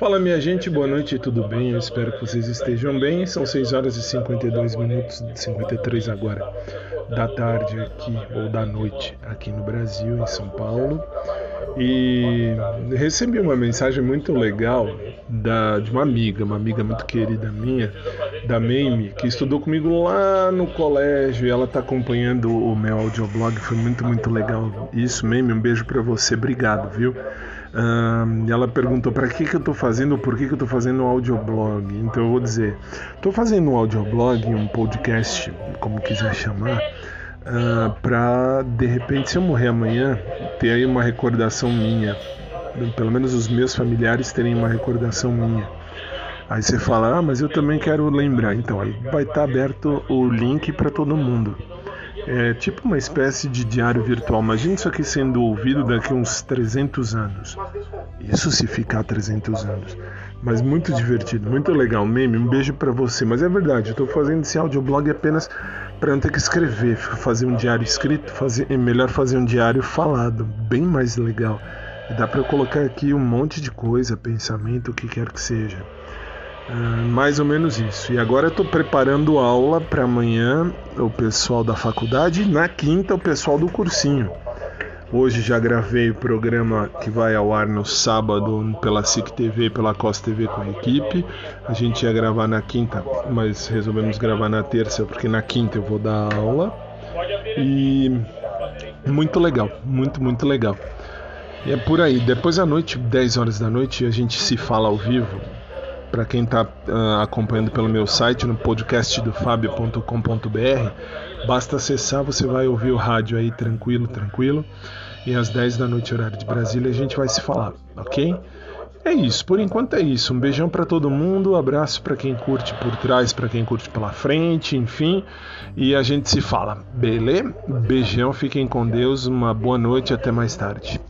Fala minha gente, boa noite, tudo bem? Eu espero que vocês estejam bem. São 6 horas e 52 minutos, 53 agora, da tarde aqui, ou da noite aqui no Brasil, em São Paulo. E recebi uma mensagem muito legal da, de uma amiga, uma amiga muito querida minha, da Mame, que estudou comigo lá no colégio e ela está acompanhando o meu audioblog. Foi muito, muito legal isso. Mame, um beijo para você, obrigado, viu? Uh, ela perguntou para que, que eu estou fazendo, por que, que eu estou fazendo um audioblog. Então eu vou dizer, estou fazendo um audioblog, um podcast, como quiser chamar, uh, para de repente, se eu morrer amanhã, ter aí uma recordação minha. Pelo menos os meus familiares terem uma recordação minha. Aí você fala, ah, mas eu também quero lembrar. Então aí vai estar tá aberto o link para todo mundo. É tipo uma espécie de diário virtual. Imagina isso aqui sendo ouvido daqui a uns 300 anos. Isso se ficar 300 anos. Mas muito divertido, muito legal. Meme, um beijo para você. Mas é verdade, eu fazendo esse audioblog apenas para não ter que escrever, fazer um diário escrito, fazer, é melhor fazer um diário falado, bem mais legal. E dá para colocar aqui um monte de coisa, pensamento, o que quer que seja. Ah, mais ou menos isso. E agora eu estou preparando aula para amanhã o pessoal da faculdade na quinta o pessoal do cursinho. Hoje já gravei o programa que vai ao ar no sábado pela SIC TV e pela Costa TV com a equipe. A gente ia gravar na quinta, mas resolvemos gravar na terça porque na quinta eu vou dar aula. E muito legal, muito, muito legal. E é por aí. Depois à noite, 10 horas da noite, a gente se fala ao vivo para quem está uh, ah, acompanhando pelo meu site no podcast do fabio.com.br, basta acessar, você vai ouvir o rádio aí tranquilo, tranquilo. E às 10 da noite, horário de Brasília, a gente vai se falar, ok? É isso, por enquanto é isso. Um beijão para todo mundo, um abraço para quem curte por trás, para quem curte pela frente, enfim. E a gente se fala, beleza? Beijão, fiquem com Deus, uma boa noite, até mais tarde.